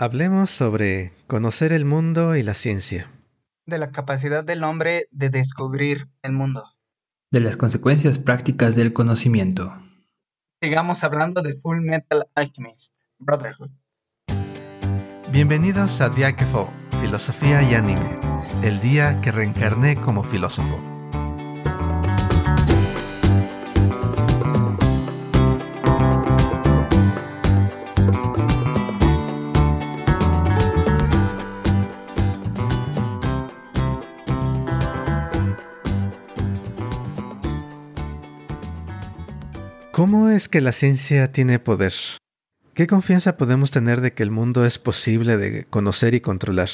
Hablemos sobre conocer el mundo y la ciencia. De la capacidad del hombre de descubrir el mundo. De las consecuencias prácticas del conocimiento. Sigamos hablando de Full Metal Alchemist, Brotherhood. Bienvenidos a Diáquefo, Filosofía y Anime, el día que reencarné como filósofo. Que la ciencia tiene poder? ¿Qué confianza podemos tener de que el mundo es posible de conocer y controlar?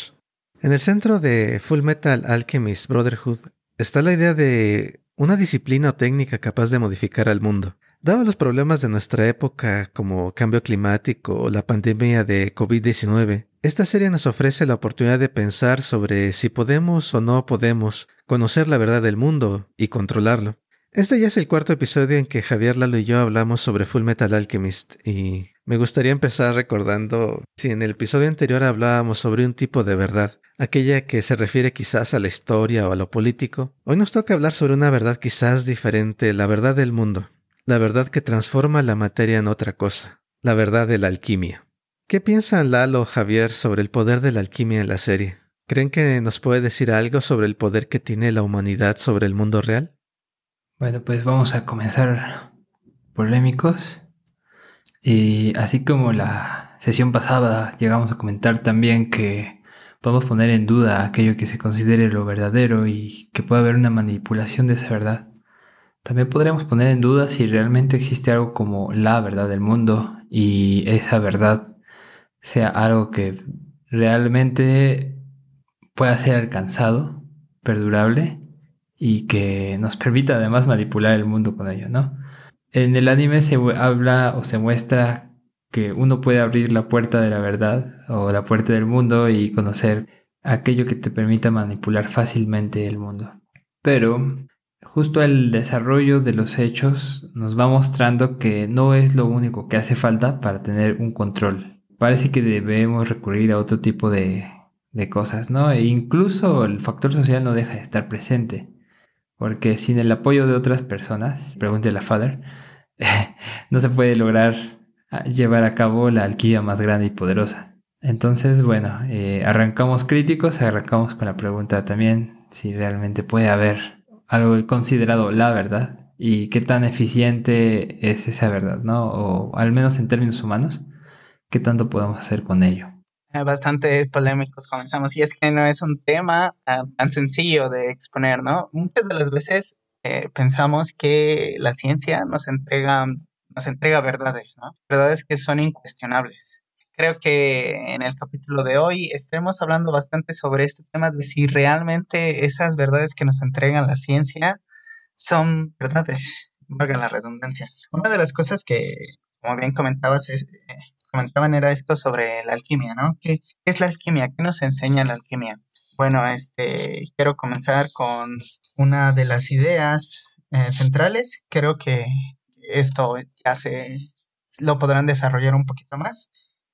En el centro de Full Metal Alchemist Brotherhood está la idea de una disciplina o técnica capaz de modificar al mundo. Dado los problemas de nuestra época como cambio climático o la pandemia de COVID-19, esta serie nos ofrece la oportunidad de pensar sobre si podemos o no podemos conocer la verdad del mundo y controlarlo. Este ya es el cuarto episodio en que Javier Lalo y yo hablamos sobre Full Metal Alchemist y me gustaría empezar recordando si en el episodio anterior hablábamos sobre un tipo de verdad, aquella que se refiere quizás a la historia o a lo político. Hoy nos toca hablar sobre una verdad quizás diferente, la verdad del mundo, la verdad que transforma la materia en otra cosa, la verdad de la alquimia. ¿Qué piensan Lalo o Javier sobre el poder de la alquimia en la serie? ¿Creen que nos puede decir algo sobre el poder que tiene la humanidad sobre el mundo real? Bueno, pues vamos a comenzar polémicos. Y así como la sesión pasada llegamos a comentar también que podemos poner en duda aquello que se considere lo verdadero y que pueda haber una manipulación de esa verdad. También podríamos poner en duda si realmente existe algo como la verdad del mundo y esa verdad sea algo que realmente pueda ser alcanzado, perdurable y que nos permita además manipular el mundo con ello, ¿no? En el anime se habla o se muestra que uno puede abrir la puerta de la verdad o la puerta del mundo y conocer aquello que te permita manipular fácilmente el mundo. Pero justo el desarrollo de los hechos nos va mostrando que no es lo único que hace falta para tener un control. Parece que debemos recurrir a otro tipo de, de cosas, ¿no? E incluso el factor social no deja de estar presente. Porque sin el apoyo de otras personas, pregúntele a Father, no se puede lograr ah, llevar a cabo la alquimia más grande y poderosa. Entonces, bueno, eh, arrancamos críticos, arrancamos con la pregunta también si realmente puede haber algo considerado la verdad y qué tan eficiente es esa verdad, ¿no? O al menos en términos humanos, qué tanto podemos hacer con ello. Bastante polémicos comenzamos y es que no es un tema ah, tan sencillo de exponer, ¿no? Muchas de las veces eh, pensamos que la ciencia nos entrega, nos entrega verdades, ¿no? Verdades que son incuestionables. Creo que en el capítulo de hoy estaremos hablando bastante sobre este tema de si realmente esas verdades que nos entregan la ciencia son verdades, valga la redundancia. Una de las cosas que, como bien comentabas, es, eh, comentaban era esto sobre la alquimia, ¿no? ¿Qué, es la alquimia? ¿Qué nos enseña la alquimia? Bueno, este, quiero comenzar con una de las ideas eh, centrales. Creo que esto ya se lo podrán desarrollar un poquito más.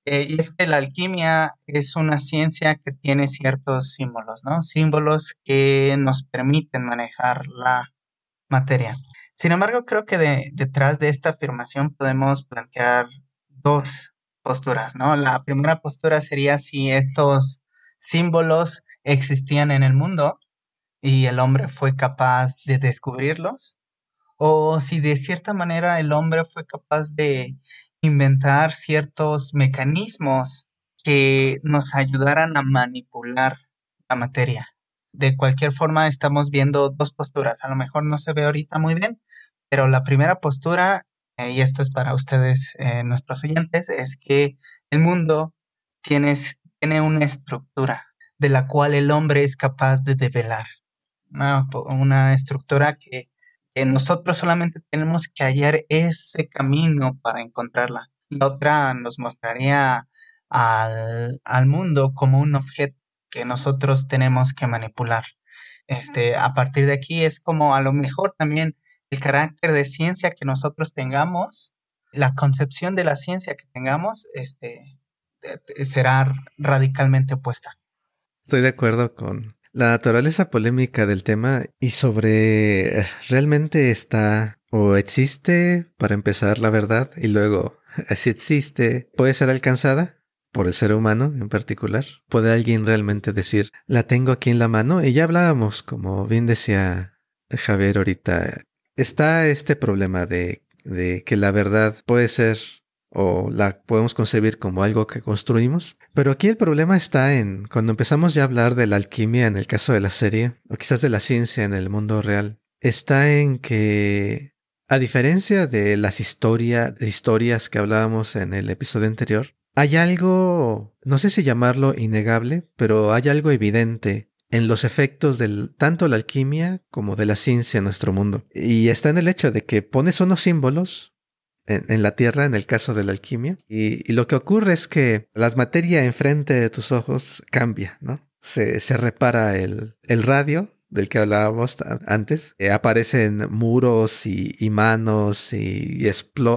Eh, y es que la alquimia es una ciencia que tiene ciertos símbolos, ¿no? Símbolos que nos permiten manejar la materia. Sin embargo, creo que detrás de esta afirmación podemos plantear dos posturas, ¿no? La primera postura sería si estos símbolos existían en el mundo y el hombre fue capaz de descubrirlos, o si de cierta manera el hombre fue capaz de inventar ciertos mecanismos que nos ayudaran a manipular la materia. De cualquier forma, estamos viendo dos posturas. A lo mejor no se ve ahorita muy bien, pero la primera postura eh, y esto es para ustedes, eh, nuestros oyentes, es que el mundo tiene, una estructura de la cual el hombre es capaz de develar. Una, estructura que, nosotros solamente tenemos que hallar ese camino para encontrarla. La otra nos mostraría al, al mundo como un objeto que nosotros tenemos que manipular. Este, a partir de aquí es como a lo mejor también el carácter de ciencia que nosotros tengamos, la concepción de la ciencia que tengamos, este, será radicalmente opuesta. Estoy de acuerdo con la naturaleza polémica del tema y sobre realmente está o existe para empezar la verdad y luego si existe puede ser alcanzada por el ser humano en particular. ¿Puede alguien realmente decir, la tengo aquí en la mano? Y ya hablábamos, como bien decía Javier ahorita, está este problema de, de que la verdad puede ser o la podemos concebir como algo que construimos. Pero aquí el problema está en cuando empezamos ya a hablar de la alquimia en el caso de la serie, o quizás de la ciencia en el mundo real, está en que, a diferencia de las historias que hablábamos en el episodio anterior, hay algo, no sé si llamarlo innegable, pero hay algo evidente en los efectos de tanto la alquimia como de la ciencia en nuestro mundo. Y está en el hecho de que pones unos símbolos en, la Tierra, en el caso de la alquimia, y, lo que ocurre es que la materia enfrente de tus ojos cambia, ¿no? Se, se repara el, el radio del que hablábamos antes, eh, aparecen muros y, manos y,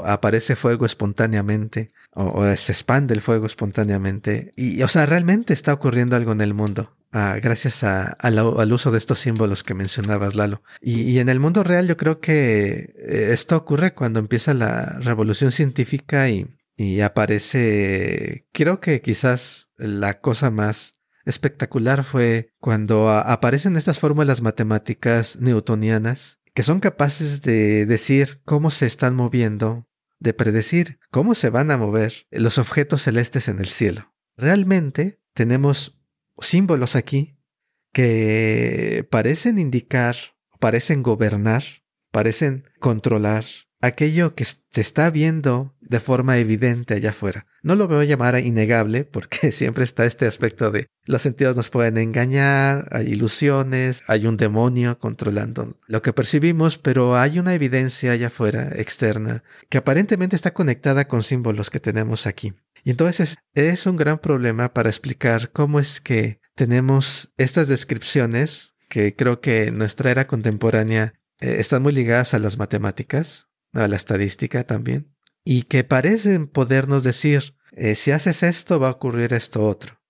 aparece fuego espontáneamente o, se expande el fuego espontáneamente y, o sea, realmente está ocurriendo algo en el mundo. Ah, gracias al uso de estos símbolos que mencionabas, Lalo. Y, en el mundo real yo creo que eh, esto ocurre cuando empieza la revolución científica y, y aparece, creo que quizás la cosa más espectacular fue cuando aparecen estas fórmulas matemáticas newtonianas que son capaces de decir cómo se están moviendo, de predecir cómo se van a mover los objetos celestes en el cielo. Realmente tenemos símbolos aquí que parecen indicar, parecen gobernar, parecen controlar aquello que se está viendo de forma evidente allá afuera. No lo veo llamar innegable porque siempre está este aspecto de los sentidos nos pueden engañar, hay ilusiones, hay un demonio controlando lo que percibimos, pero hay una evidencia allá afuera, externa, que aparentemente está conectada con símbolos que tenemos aquí. Y entonces es un gran problema para explicar cómo es que tenemos estas descripciones que creo que en nuestra era contemporánea eh, están muy ligadas a las matemáticas, a la estadística también, y que parecen podernos decir, eh, si haces esto va a ocurrir esto otro.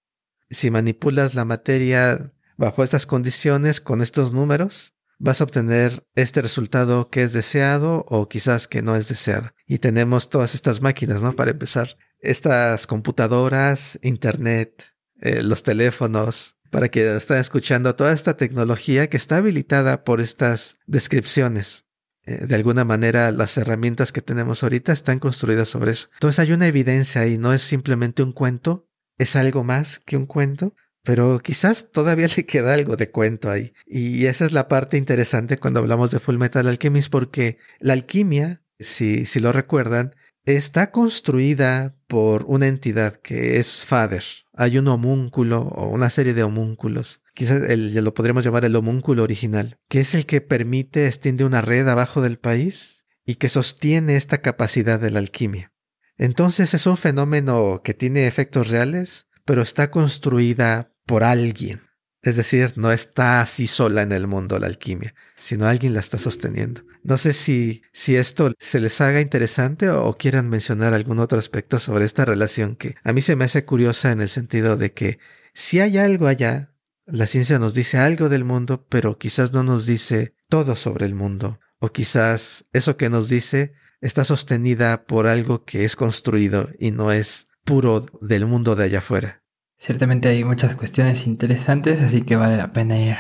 Si manipulas la materia bajo estas condiciones, con estos números, vas a obtener este resultado que es deseado o quizás que no es deseado. Y tenemos todas estas máquinas, ¿no? Para empezar, estas computadoras, internet, eh, los teléfonos, para que estén escuchando toda esta tecnología que está habilitada por estas descripciones. Eh, de alguna manera las herramientas que tenemos ahorita están construidas sobre eso. Entonces hay una evidencia ahí, no es simplemente un cuento, es algo más que un cuento, pero quizás todavía le queda algo de cuento ahí. Y esa es la parte interesante cuando hablamos de Full Metal Alchemist, porque la alquimia, si, si lo recuerdan, está construida por una entidad que es Father. Hay un homúnculo o una serie de homúnculos quizás el, lo podríamos llamar el homúnculo original, que es el que permite, extiende una red abajo del país y que sostiene esta capacidad de la alquimia. Entonces es un fenómeno que tiene efectos reales, pero está construida por alguien. Es decir, no está así sola en el mundo la alquimia, sino alguien la está sosteniendo. No sé si, si esto se les haga interesante o, o quieran mencionar algún otro aspecto sobre esta relación que a mí se me hace curiosa en el sentido de que si hay algo allá la ciencia nos dice algo del mundo, pero quizás no nos dice todo sobre el mundo. O quizás eso que nos dice está sostenida por algo que es construido y no es puro del mundo de allá afuera. Ciertamente hay muchas cuestiones interesantes, así que vale la pena ir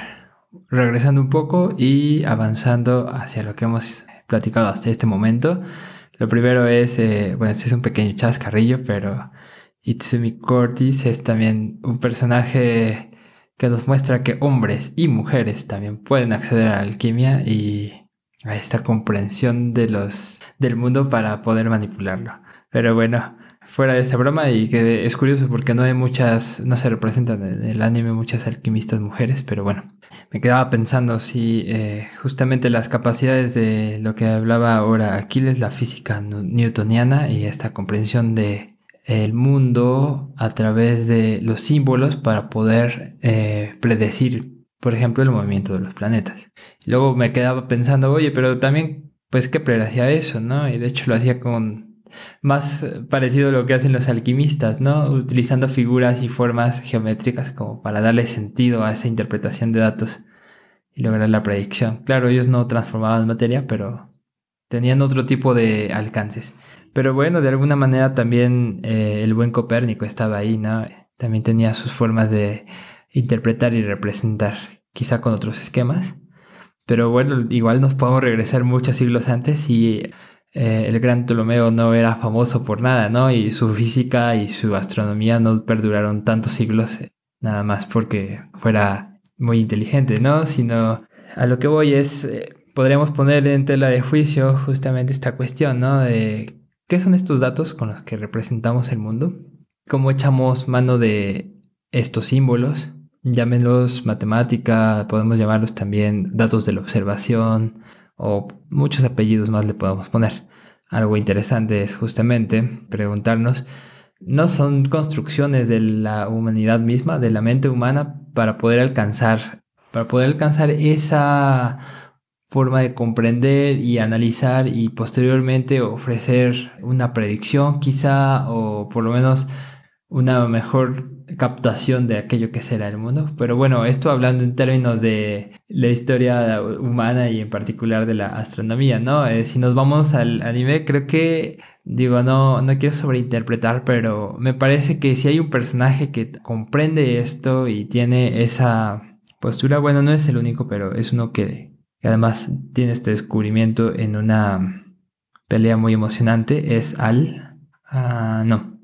regresando un poco y avanzando hacia lo que hemos platicado hasta este momento. Lo primero es, eh, bueno, este es un pequeño chascarrillo, pero Itsumi Cortis es también un personaje que nos muestra que hombres y mujeres también pueden acceder a la alquimia y a esta comprensión de los, del mundo para poder manipularlo. Pero bueno, fuera de esta broma y que es curioso porque no hay muchas, no se representan en el anime muchas alquimistas mujeres, pero bueno, me quedaba pensando si eh, justamente las capacidades de lo que hablaba ahora Aquiles, la física newtoniana y esta comprensión de el mundo a través de los símbolos para poder eh, predecir, por ejemplo, el movimiento de los planetas. luego me quedaba pensando, oye, pero también, pues, ¿qué predecía eso, no? Y de hecho lo hacía con más parecido a lo que hacen los alquimistas, ¿no? Utilizando figuras y formas geométricas como para darle sentido a esa interpretación de datos y lograr la predicción. Claro, ellos no transformaban materia, pero tenían otro tipo de alcances. Pero bueno, de alguna manera también eh, el buen Copérnico estaba ahí, ¿no? También tenía sus formas de interpretar y representar, quizá con otros esquemas. Pero bueno, igual nos podemos regresar muchos siglos antes y eh, el gran Ptolomeo no era famoso por nada, ¿no? Y su física y su astronomía no perduraron tantos siglos eh, nada más porque fuera muy inteligente, ¿no? Sino a lo que voy es, podríamos poner en tela de juicio justamente esta cuestión, ¿no? De ¿Qué son estos datos con los que representamos el mundo? ¿Cómo echamos mano de estos símbolos? Llámenlos matemática, podemos llamarlos también datos de la observación o muchos apellidos más le podemos poner. Algo interesante es justamente preguntarnos, ¿no son construcciones de la humanidad misma, de la mente humana, para poder alcanzar, para poder alcanzar esa forma de comprender y analizar y posteriormente ofrecer una predicción quizá o por lo menos una mejor captación de aquello que será el mundo. Pero bueno, esto hablando en términos de la historia humana y en particular de la astronomía, ¿no? Eh, si nos vamos al anime, creo que, digo, no, no quiero sobreinterpretar, pero me parece que si hay un personaje que comprende esto y tiene esa postura, bueno, no es el único, pero es uno que, y además tiene este descubrimiento en una pelea muy emocionante, es Al. Ah, no,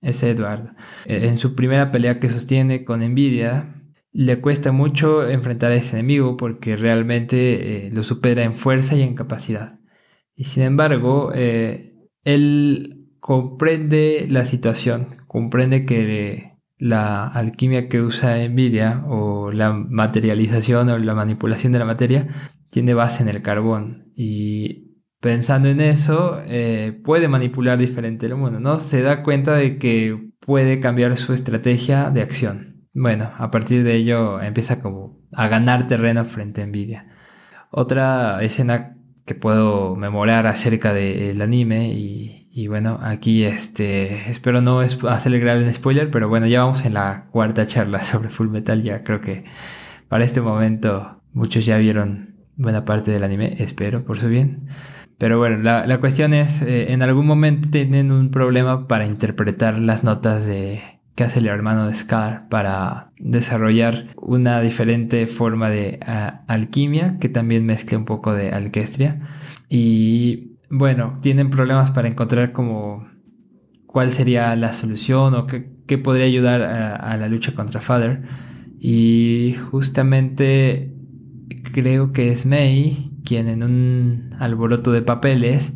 es Edward. E, en su primera pelea que sostiene con Nvidia, le cuesta mucho enfrentar a ese enemigo porque realmente eh, lo supera en fuerza y en capacidad. Y sin embargo, eh, él comprende la situación, comprende que la alquimia que usa Nvidia o la materialización o la manipulación de la materia tiene base en el carbón y pensando en eso eh, puede manipular diferente el mundo, ¿no? Se da cuenta de que puede cambiar su estrategia de acción. Bueno, a partir de ello empieza como a ganar terreno frente a Nvidia. Otra escena que puedo memorar acerca del anime y, y, bueno, aquí este espero no acelerar el spoiler, pero bueno, ya vamos en la cuarta charla sobre Full Metal, ya creo que para este momento muchos ya vieron buena parte del anime, espero por su bien. Pero bueno, la, cuestión es, eh, en algún momento tienen un problema para interpretar las notas de que hace el hermano de Scar para desarrollar una diferente forma de alquimia que también mezcla un poco de alquestria. Y bueno, tienen problemas para encontrar como cuál sería la solución o qué, podría ayudar a, a la lucha contra Father. Y justamente creo que es May quien en un alboroto de papeles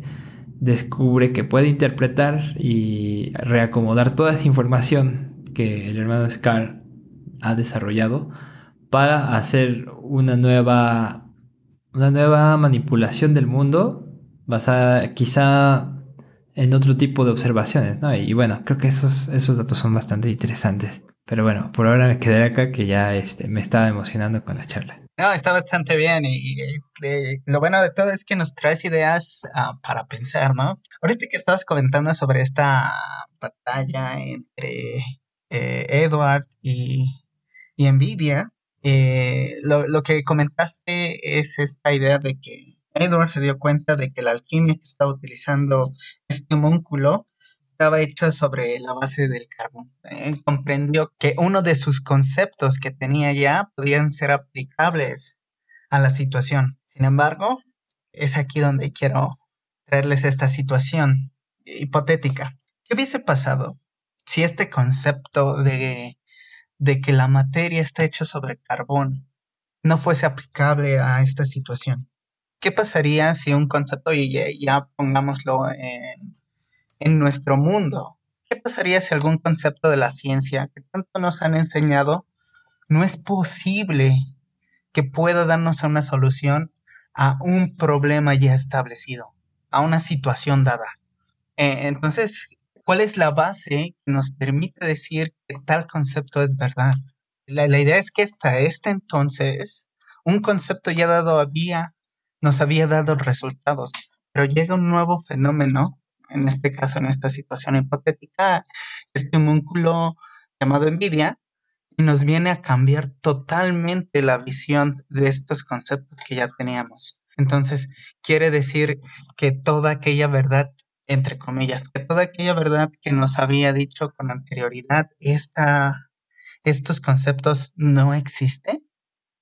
descubre que puede interpretar y reacomodar toda esa información que el hermano Scar ha desarrollado para hacer una nueva una nueva manipulación del mundo basada quizá en otro tipo de observaciones, ¿no? Y bueno, creo que esos, esos datos son bastante interesantes. Pero bueno, por ahora me quedaré acá que ya este, me estaba emocionando con la charla. No, está bastante bien y, lo bueno de todo es que nos traes ideas ah, para pensar, ¿no? Ahorita que estabas comentando sobre esta batalla entre eh, Edward y, y Nvidia, eh, lo, lo, que comentaste es esta idea de que Edward se dio cuenta de que la alquimia que estaba utilizando este homúnculo estaba hecha sobre la base del carbón. Eh, comprendió que uno de sus conceptos que tenía ya podían ser aplicables a la situación. Sin embargo, es aquí donde quiero traerles esta situación hipotética. ¿Qué hubiese pasado si este concepto de, de que la materia está hecha sobre carbón no fuese aplicable a esta situación? ¿Qué pasaría si un concepto, y ya pongámoslo en en nuestro mundo. ¿Qué pasaría si algún concepto de la ciencia que tanto nos han enseñado no es posible que pueda darnos una solución a un problema ya establecido, a una situación dada? Eh, entonces, ¿cuál es la base que nos permite decir que tal concepto es verdad? La, la idea es que hasta este entonces, un concepto ya dado había, nos había dado resultados, pero llega un nuevo fenómeno en este caso, en esta situación hipotética, este homúnculo llamado envidia, y nos viene a cambiar totalmente la visión de estos conceptos que ya teníamos. Entonces, quiere decir que toda aquella verdad, entre comillas, que toda aquella verdad que nos había dicho con anterioridad, esta, estos conceptos no existen.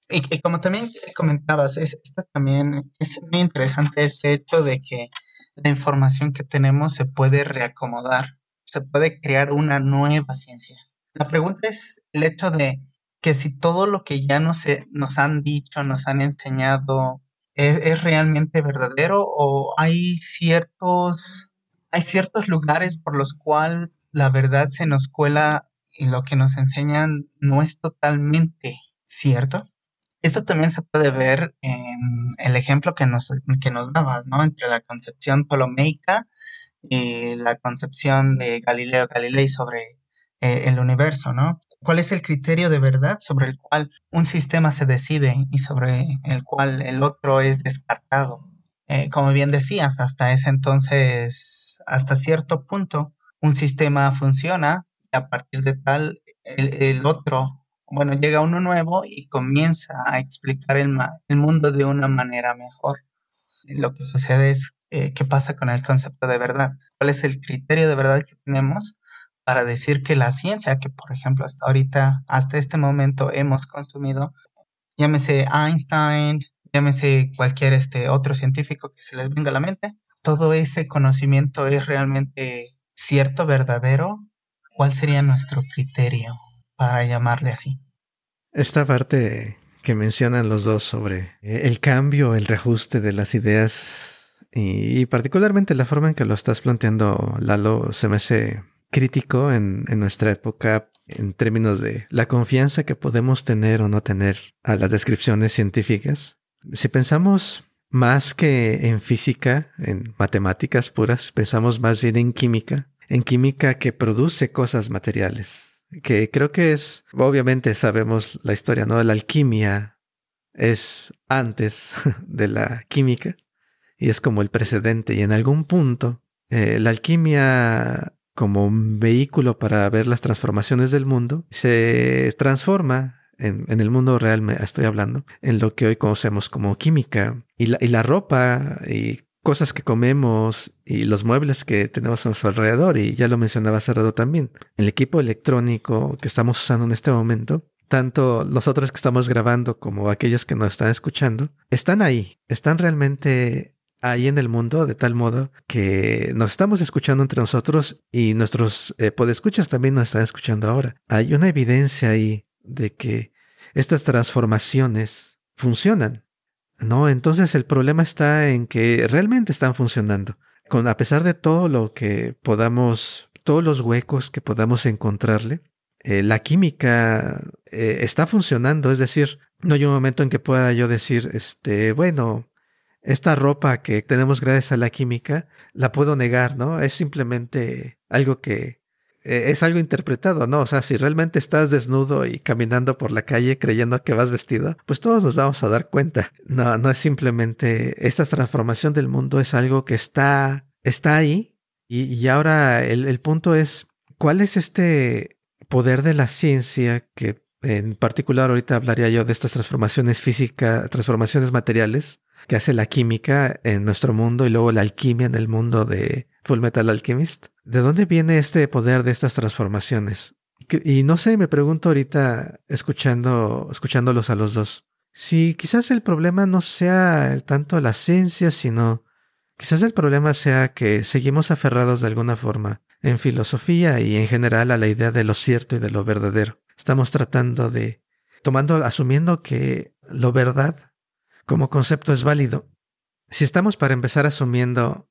Y, como también comentabas, es, esto también es muy interesante este hecho de que la información que tenemos se puede reacomodar, se puede crear una nueva ciencia. La pregunta es el hecho de que si todo lo que ya nos, nos han dicho, nos han enseñado, es, realmente verdadero o hay ciertos, hay ciertos lugares por los cuales la verdad se nos cuela y lo que nos enseñan no es totalmente cierto. Esto también se puede ver en el ejemplo que nos, que nos dabas, ¿no? Entre la concepción ptolomeica y la concepción de Galileo Galilei sobre eh, el universo, ¿no? ¿Cuál es el criterio de verdad sobre el cual un sistema se decide y sobre el cual el otro es descartado? Eh, como bien decías, hasta ese entonces, hasta cierto punto, un sistema funciona y a partir de tal, el, otro, bueno, llega uno nuevo y comienza a explicar el, el mundo de una manera mejor. Lo que sucede es, eh, ¿qué pasa con el concepto de verdad? ¿Cuál es el criterio de verdad que tenemos para decir que la ciencia que, por ejemplo, hasta ahorita, hasta este momento hemos consumido, llámese Einstein, llámese cualquier este otro científico que se les venga a la mente, todo ese conocimiento es realmente cierto, verdadero. ¿Cuál sería nuestro criterio para llamarle así? Esta parte que mencionan los dos sobre el cambio, el reajuste de las ideas y, particularmente la forma en que lo estás planteando, Lalo, se me hace crítico en, nuestra época en términos de la confianza que podemos tener o no tener a las descripciones científicas. Si pensamos más que en física, en matemáticas puras, pensamos más bien en química, en química que produce cosas materiales, que creo que es, obviamente sabemos la historia, ¿no? La alquimia es antes de la química y es como el precedente y en algún punto eh, la alquimia como un vehículo para ver las transformaciones del mundo, se transforma en, el mundo real, me estoy hablando, en lo que hoy conocemos como química. Y la, y la ropa y cosas que comemos y los muebles que tenemos a nuestro alrededor, y ya lo mencionaba Cerrado también, el equipo electrónico que estamos usando en este momento, tanto nosotros que estamos grabando como aquellos que nos están escuchando, están ahí, están realmente ahí en el mundo de tal modo que nos estamos escuchando entre nosotros y nuestros eh, podescuchas también nos están escuchando ahora. Hay una evidencia ahí de que estas transformaciones funcionan, ¿no? Entonces el problema está en que realmente están funcionando. Con, a pesar de todo lo que podamos, todos los huecos que podamos encontrarle, eh, la química eh, está funcionando, es decir, no hay un momento en que pueda yo decir, este, bueno, esta ropa que tenemos gracias a la química, la puedo negar, ¿no? Es simplemente algo que eh, es algo interpretado, ¿no? O sea, si realmente estás desnudo y caminando por la calle creyendo que vas vestido, pues todos nos vamos a dar cuenta. No, no es simplemente esta transformación del mundo es algo que está, está ahí. Y, y ahora el, el punto es, ¿cuál es este poder de la ciencia que en particular ahorita hablaría yo de estas transformaciones físicas, transformaciones materiales, que hace la química en nuestro mundo y luego la alquimia en el mundo de Full Metal Alchemist. ¿De dónde viene este poder de estas transformaciones? Y no sé, me pregunto ahorita escuchando, escuchándolos a los dos. Si quizás el problema no sea tanto la ciencia, sino quizás el problema sea que seguimos aferrados de alguna forma en filosofía y en general a la idea de lo cierto y de lo verdadero. Estamos tratando de, tomando, asumiendo que lo verdad como concepto es válido. Si estamos para empezar asumiendo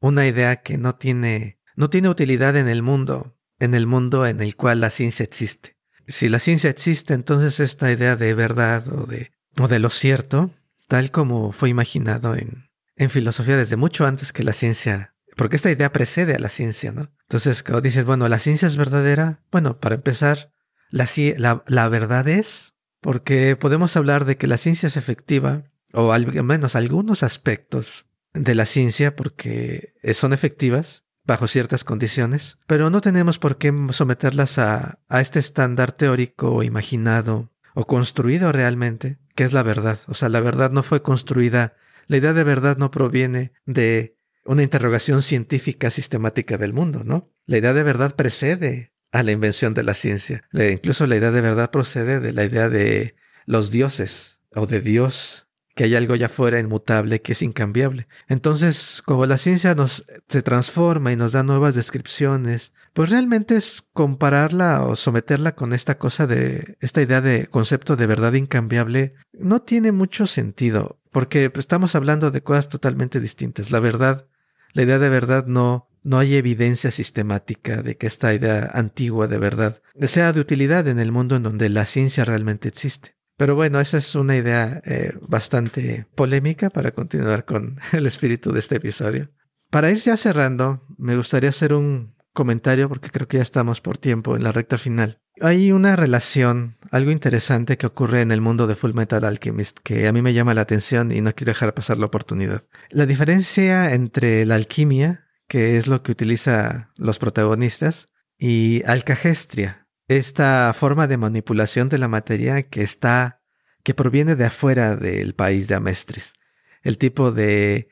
una idea que no tiene, no tiene utilidad en el mundo, en el mundo en el cual la ciencia existe. Si la ciencia existe, entonces esta idea de verdad o de, lo cierto, tal como fue imaginado en, en filosofía desde mucho antes que la ciencia, porque esta idea precede a la ciencia, ¿no? Entonces, cuando dices, bueno, la ciencia es verdadera, bueno, para empezar, la, la verdad es, porque podemos hablar de que la ciencia es efectiva o al menos algunos aspectos de la ciencia porque son efectivas bajo ciertas condiciones, pero no tenemos por qué someterlas a, a este estándar teórico imaginado o construido realmente, que es la verdad. O sea, la verdad no fue construida, la idea de verdad no proviene de una interrogación científica sistemática del mundo, ¿no? La idea de verdad precede a la invención de la ciencia. Incluso la idea de verdad procede de la idea de los dioses o de Dios, que hay algo allá afuera inmutable que es incambiable. Entonces, como la ciencia nos se transforma y nos da nuevas descripciones, pues realmente es compararla o someterla con esta cosa de esta idea de concepto de verdad incambiable no tiene mucho sentido, porque estamos hablando de cosas totalmente distintas. La verdad la idea de verdad no, no hay evidencia sistemática de que esta idea antigua de verdad sea de utilidad en el mundo en donde la ciencia realmente existe. Pero bueno, esa es una idea eh, bastante polémica para continuar con el espíritu de este episodio. Para ir ya cerrando, me gustaría hacer un comentario porque creo que ya estamos por tiempo en la recta final. Hay una relación, algo interesante que ocurre en el mundo de Full Metal Alchemist que a mí me llama la atención y no quiero dejar pasar la oportunidad. La diferencia entre la alquimia, que es lo que utilizan los protagonistas, y alcagestria, esta forma de manipulación de la materia que está, que proviene de afuera del país de Amestris. El tipo de,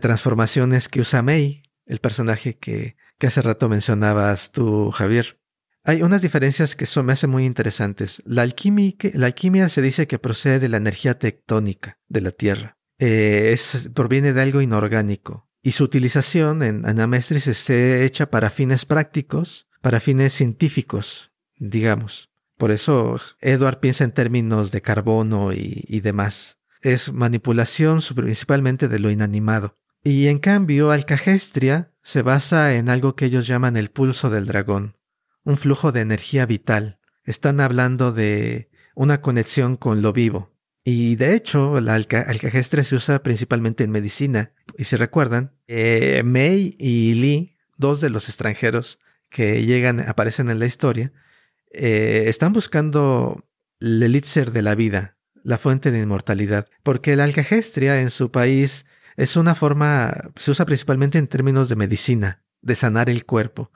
transformaciones que usa Mei, el personaje que, hace rato mencionabas tú, Javier. Hay unas diferencias que son, me hacen muy interesantes. La alquimia, se dice que procede de la energía tectónica de la Tierra. Eh, proviene de algo inorgánico. Y su utilización en Anamestris esté hecha para fines prácticos, para fines científicos, digamos. Por eso Edward piensa en términos de carbono y, demás. Es manipulación principalmente de lo inanimado. Y en cambio, Alcagestria se basa en algo que ellos llaman el pulso del dragón un flujo de energía vital. Están hablando de una conexión con lo vivo. Y de hecho, la alcajestre se usa principalmente en medicina. Y si recuerdan, eh, May y Lee, dos de los extranjeros que llegan, aparecen en la historia, eh, están buscando el elixir de la vida, la fuente de inmortalidad. Porque la alcagestria en su país es una forma, se usa principalmente en términos de medicina, de sanar el cuerpo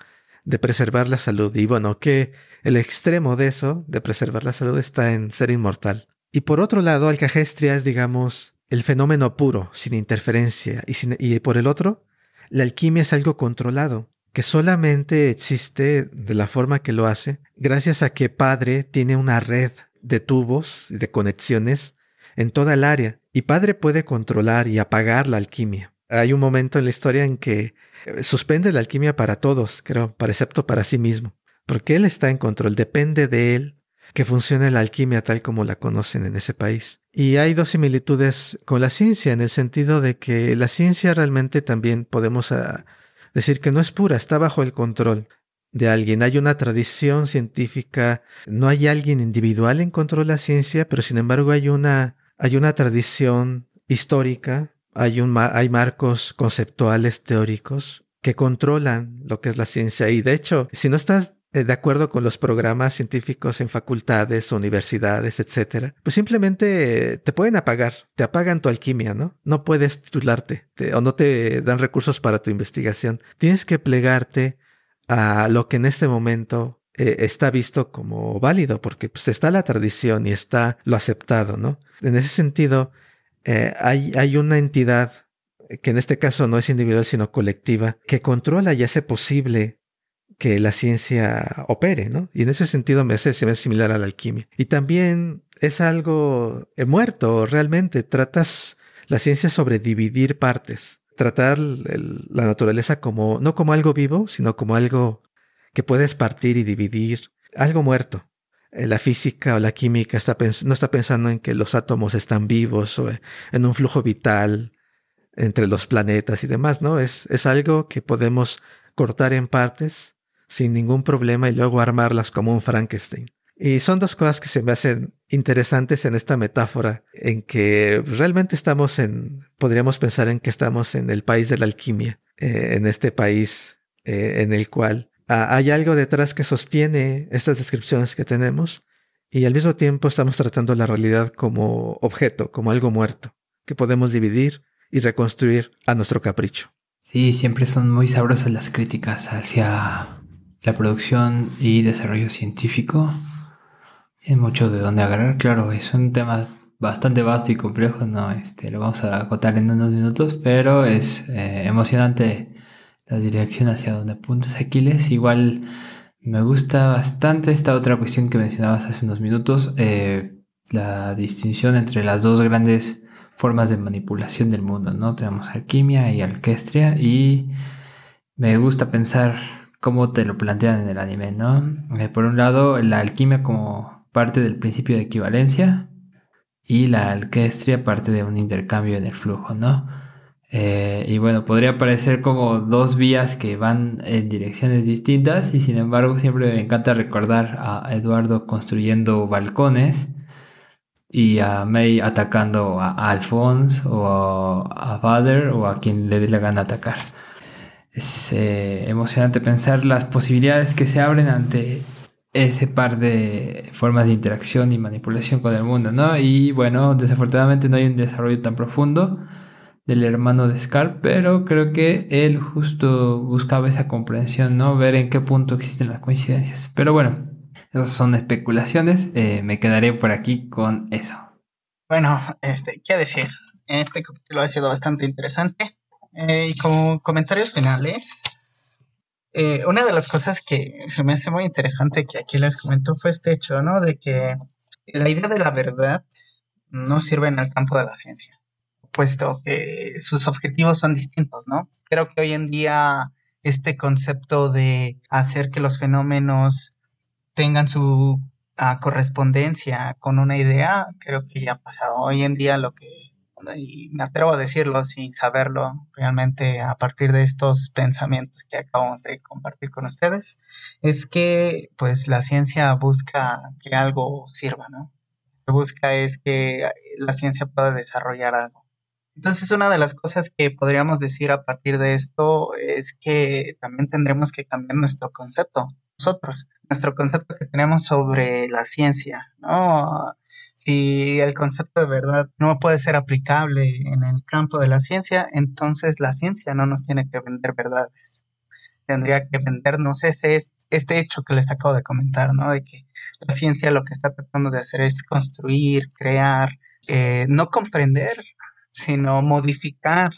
de preservar la salud. Y bueno, que el extremo de eso, de preservar la salud, está en ser inmortal. Y por otro lado, Alcagestria es, digamos, el fenómeno puro, sin interferencia. Y, y por el otro, la alquimia es algo controlado, que solamente existe de la forma que lo hace, gracias a que Padre tiene una red de tubos de conexiones en toda el área. Y Padre puede controlar y apagar la alquimia. Hay un momento en la historia en que eh, suspende la alquimia para todos, creo, para excepto para sí mismo, porque él está en control, depende de él que funcione la alquimia tal como la conocen en ese país. Y hay dos similitudes con la ciencia, en el sentido de que la ciencia realmente también podemos ah, decir que no es pura, está bajo el control de alguien. Hay una tradición científica, no hay alguien individual en control de la ciencia, pero sin embargo hay una, hay una tradición histórica hay, un, hay marcos conceptuales teóricos que controlan lo que es la ciencia. Y de hecho, si no estás de acuerdo con los programas científicos en facultades, universidades, etcétera, pues simplemente te pueden apagar, te apagan tu alquimia, ¿no? No puedes titularte o no te dan recursos para tu investigación. Tienes que plegarte a lo que en este momento eh, está visto como válido, porque pues, está la tradición y está lo aceptado, ¿no? En ese sentido, eh, hay, hay una entidad que en este caso no es individual sino colectiva, que controla y hace posible que la ciencia opere, ¿no? Y en ese sentido me hace, se me similar a la alquimia. Y también es algo eh, muerto, realmente. Tratas la ciencia sobre dividir partes. Tratar la naturaleza como, no como algo vivo, sino como algo que puedes partir y dividir. Algo muerto. Eh, la física o la química está no está pensando en que los átomos están vivos o en un flujo vital entre los planetas y demás, ¿no? Es, es algo que podemos cortar en partes sin ningún problema y luego armarlas como un Frankenstein. Y son dos cosas que se me hacen interesantes en esta metáfora, en que realmente estamos en, podríamos pensar en que estamos en el país de la alquimia, eh, en este país eh, en el cual Ah, hay algo detrás que sostiene estas descripciones que tenemos y al mismo tiempo estamos tratando la realidad como objeto, como algo muerto, que podemos dividir y reconstruir a nuestro capricho. Sí, siempre son muy sabrosas las críticas hacia la producción y desarrollo científico. Hay mucho de dónde agarrar, claro, es un tema bastante vasto y complejo, no, este, lo vamos a acotar en unos minutos, pero es eh, emocionante la dirección hacia donde apuntas Aquiles. Igual me gusta bastante esta otra cuestión que mencionabas hace unos minutos, eh, la distinción entre las dos grandes formas de manipulación del mundo, ¿no? Tenemos alquimia y alquestria y me gusta pensar cómo te lo plantean en el anime, ¿no? Eh, por un lado, la alquimia como parte del principio de equivalencia y la alquestria parte de un intercambio en el flujo, ¿no? Eh, y bueno, podría parecer como dos vías que van en direcciones distintas y sin embargo siempre me encanta recordar a Eduardo construyendo balcones y a May atacando a Alphonse o a Vader o a quien le dé la gana atacar. Es eh, emocionante pensar las posibilidades que se abren ante ese par de formas de interacción y manipulación con el mundo, ¿no? Y bueno, desafortunadamente no hay un desarrollo tan profundo del hermano de Scar, pero creo que él justo buscaba esa comprensión, ¿no? Ver en qué punto existen las coincidencias. Pero bueno, esas son especulaciones, eh, me quedaré por aquí con eso. Bueno, este, ¿qué decir? Este capítulo ha sido bastante interesante. Eh, y como comentarios finales, eh, una de las cosas que se me hace muy interesante que aquí les comento fue este hecho, ¿no? De que la idea de la verdad no sirve en el campo de la ciencia puesto que sus objetivos son distintos, ¿no? Creo que hoy en día este concepto de hacer que los fenómenos tengan su ah, correspondencia con una idea, creo que ya ha pasado. Hoy en día lo que, y me atrevo a decirlo sin saberlo realmente a partir de estos pensamientos que acabamos de compartir con ustedes, es que pues la ciencia busca que algo sirva, ¿no? Lo que busca es que la ciencia pueda desarrollar algo. Entonces, una de las cosas que podríamos decir a partir de esto es que también tendremos que cambiar nuestro concepto, nosotros, nuestro concepto que tenemos sobre la ciencia, ¿no? Si el concepto de verdad no puede ser aplicable en el campo de la ciencia, entonces la ciencia no nos tiene que vender verdades. Tendría que vendernos ese, este hecho que les acabo de comentar, ¿no? De que la ciencia lo que está tratando de hacer es construir, crear, eh, no comprender sino modificar,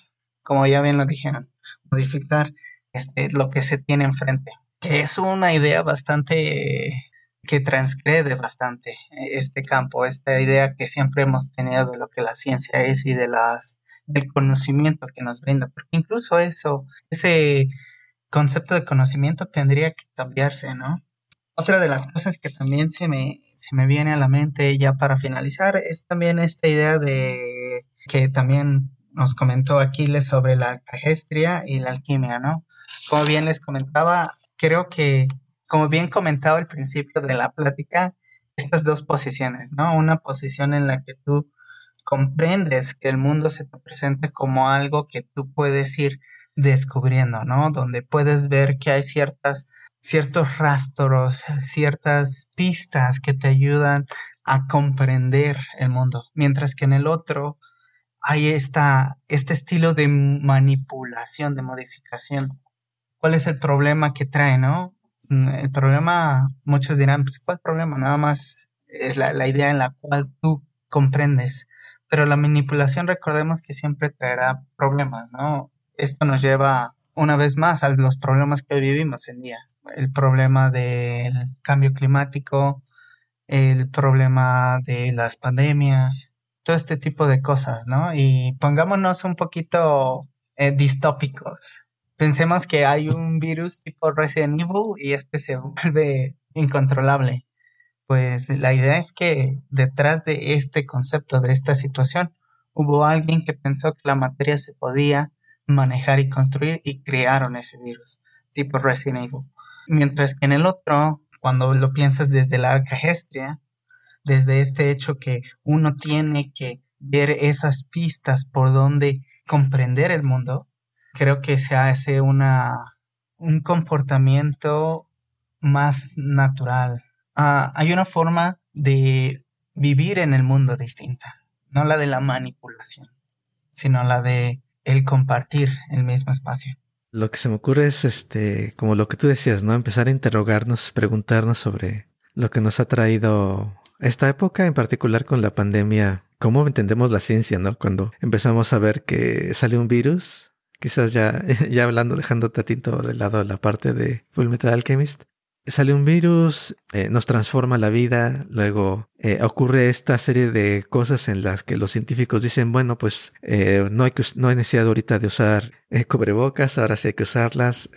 como ya bien lo dijeron, modificar este, lo que se tiene enfrente. Es una idea bastante que transgrede bastante este campo, esta idea que siempre hemos tenido de lo que la ciencia es y de las del conocimiento que nos brinda, porque incluso eso, ese concepto de conocimiento tendría que cambiarse, ¿no? Otra de las cosas que también se me, se me viene a la mente ya para finalizar es también esta idea de que también nos comentó Aquiles sobre la alcagestria y la alquimia, ¿no? Como bien les comentaba, creo que, como bien comentaba al principio de la plática, estas dos posiciones, ¿no? Una posición en la que tú comprendes que el mundo se te presenta como algo que tú puedes ir descubriendo, ¿no? Donde puedes ver que hay ciertas, ciertos rastros, ciertas pistas que te ayudan a comprender el mundo, mientras que en el otro hay esta, este estilo de manipulación, de modificación. ¿Cuál es el problema que trae, no? Mm, el problema, muchos dirán, pues, ¿cuál problema? Nada más es la, idea en la cual tú comprendes. Pero la manipulación, recordemos que siempre traerá problemas, ¿no? Esto nos lleva una vez más a los problemas que vivimos en día. El problema del cambio climático, el problema de las pandemias, todo este tipo de cosas, ¿no? Y pongámonos un poquito eh, distópicos. Pensemos que hay un virus tipo Resident Evil y este se vuelve incontrolable. Pues la idea es que detrás de este concepto, de esta situación, hubo alguien que pensó que la materia se podía manejar y construir y crearon ese virus, tipo Resident Evil. Mientras que en el otro, cuando lo piensas desde la alcagestria, desde este hecho que uno tiene que ver esas pistas por donde comprender el mundo, creo que se hace una, un comportamiento más natural. Ah, hay una forma de vivir en el mundo distinta, no la de la manipulación, sino la de el compartir el mismo espacio. Lo que se me ocurre es, este, como lo que tú decías, ¿no? Empezar a interrogarnos, preguntarnos sobre lo que nos ha traído esta época, en particular con la pandemia. ¿Cómo entendemos la ciencia, no? Cuando empezamos a ver que sale un virus, quizás ya, ya hablando, dejando tatito de lado la parte de Full Metal Alchemist, sale un virus, eh, nos transforma la vida, luego eh, ocurre esta serie de cosas en las que los científicos dicen, bueno, pues eh, no, hay que, no hay necesidad ahorita de usar cubrebocas, ahora sí hay que usarlas,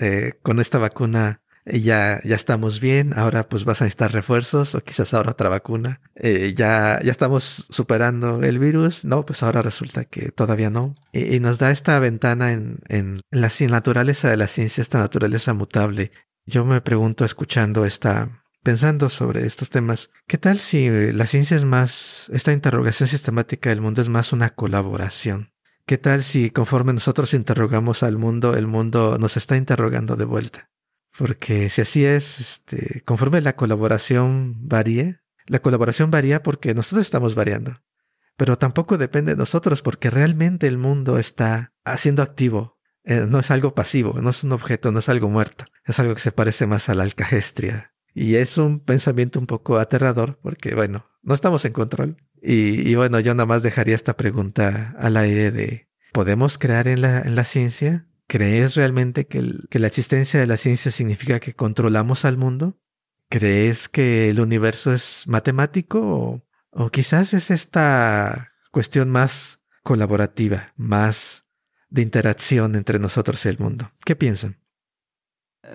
con esta vacuna ya, ya estamos bien, ahora pues vas a necesitar refuerzos o quizás ahora otra vacuna, ya, ya estamos superando el virus, no, pues ahora resulta que todavía no, y, nos da esta ventana en, en la naturaleza de la ciencia, esta naturaleza mutable yo me pregunto escuchando esta, pensando sobre estos temas, ¿qué tal si la ciencia es más, esta interrogación sistemática del mundo es más una colaboración? ¿Qué tal si conforme nosotros interrogamos al mundo, el mundo nos está interrogando de vuelta? Porque si así es, este, conforme la colaboración varíe, la colaboración varía porque nosotros estamos variando. Pero tampoco depende de nosotros porque realmente el mundo está haciendo activo, eh, no es algo pasivo, no es un objeto, no es algo muerto, es algo que se parece más a la alcagestria. Y es un pensamiento un poco aterrador porque, bueno, no estamos en control. Y, bueno, yo nada más dejaría esta pregunta al aire de, ¿podemos crear en la ciencia? ¿Crees realmente que, la existencia de la ciencia significa que controlamos al mundo? ¿Crees que el universo es matemático o, o quizás es esta cuestión más colaborativa, más de interacción entre nosotros y el mundo. ¿Qué piensan?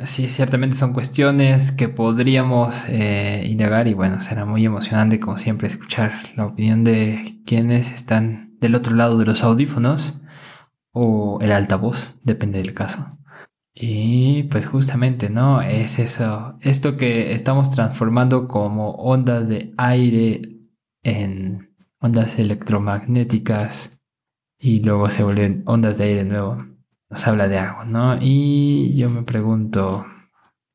Sí, ciertamente son cuestiones que podríamos eh, indagar y bueno, será muy emocionante como siempre escuchar la opinión de quienes están del otro lado de los audífonos o el altavoz, depende del caso. Y pues justamente, ¿no? Es eso, esto que estamos transformando como ondas de aire en ondas electromagnéticas y luego se vuelven ondas de aire de nuevo. Nos habla de algo, ¿no? Y yo me pregunto,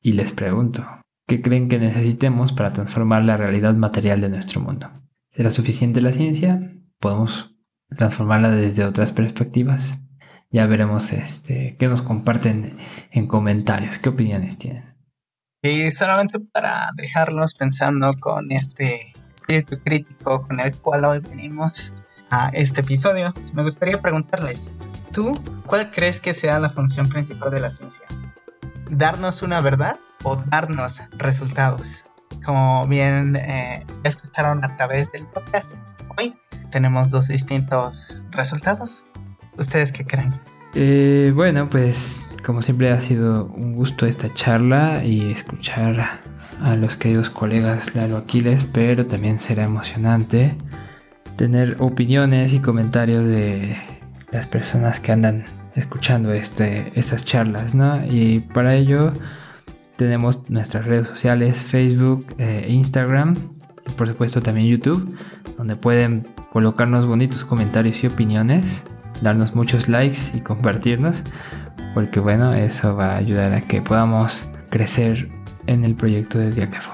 y les pregunto, ¿qué creen que necesitemos para transformar la realidad material de nuestro mundo? ¿Será suficiente la ciencia? ¿Podemos transformarla desde otras perspectivas? Ya veremos este, qué nos comparten en comentarios, qué opiniones tienen. Y solamente para dejarlos pensando con este espíritu crítico con el cual hoy venimos, a este episodio, me gustaría preguntarles, ¿tú cuál crees que sea la función principal de la ciencia? ¿Darnos una verdad o darnos resultados? Como bien eh, escucharon a través del podcast hoy, tenemos dos distintos resultados. ¿Ustedes qué creen? Eh, bueno, pues como siempre ha sido un gusto esta charla y escuchar a los queridos colegas Lalo Aquiles, pero también será emocionante tener opiniones y comentarios de las personas que andan escuchando este, estas charlas, ¿no? Y para ello tenemos nuestras redes sociales, Facebook, eh, Instagram y por supuesto también YouTube, donde pueden colocarnos bonitos comentarios y opiniones, darnos muchos likes y compartirnos, porque bueno, eso va a ayudar a que podamos crecer en el proyecto de Diacafo.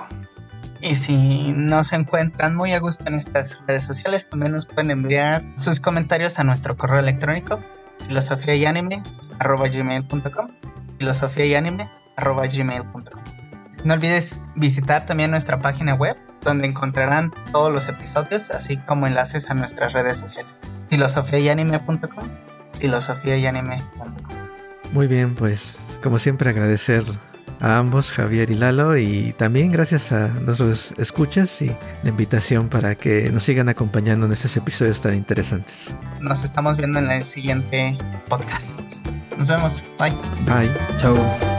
Y si no se encuentran muy a gusto en estas redes sociales, también nos pueden enviar sus comentarios a nuestro correo electrónico filosofía y anime gmail.com filosofía y anime gmail.com No olvides visitar también nuestra página web donde encontrarán todos los episodios así como enlaces a nuestras redes sociales filosofiayanime.com filosofiayanime.com Muy bien, pues como siempre agradecer a ambos, Javier y Lalo, y también gracias a nuestros escuchas y la invitación para que nos sigan acompañando en estos episodios tan interesantes. Nos estamos viendo en el siguiente podcast. Nos vemos. Bye. Bye. Chao.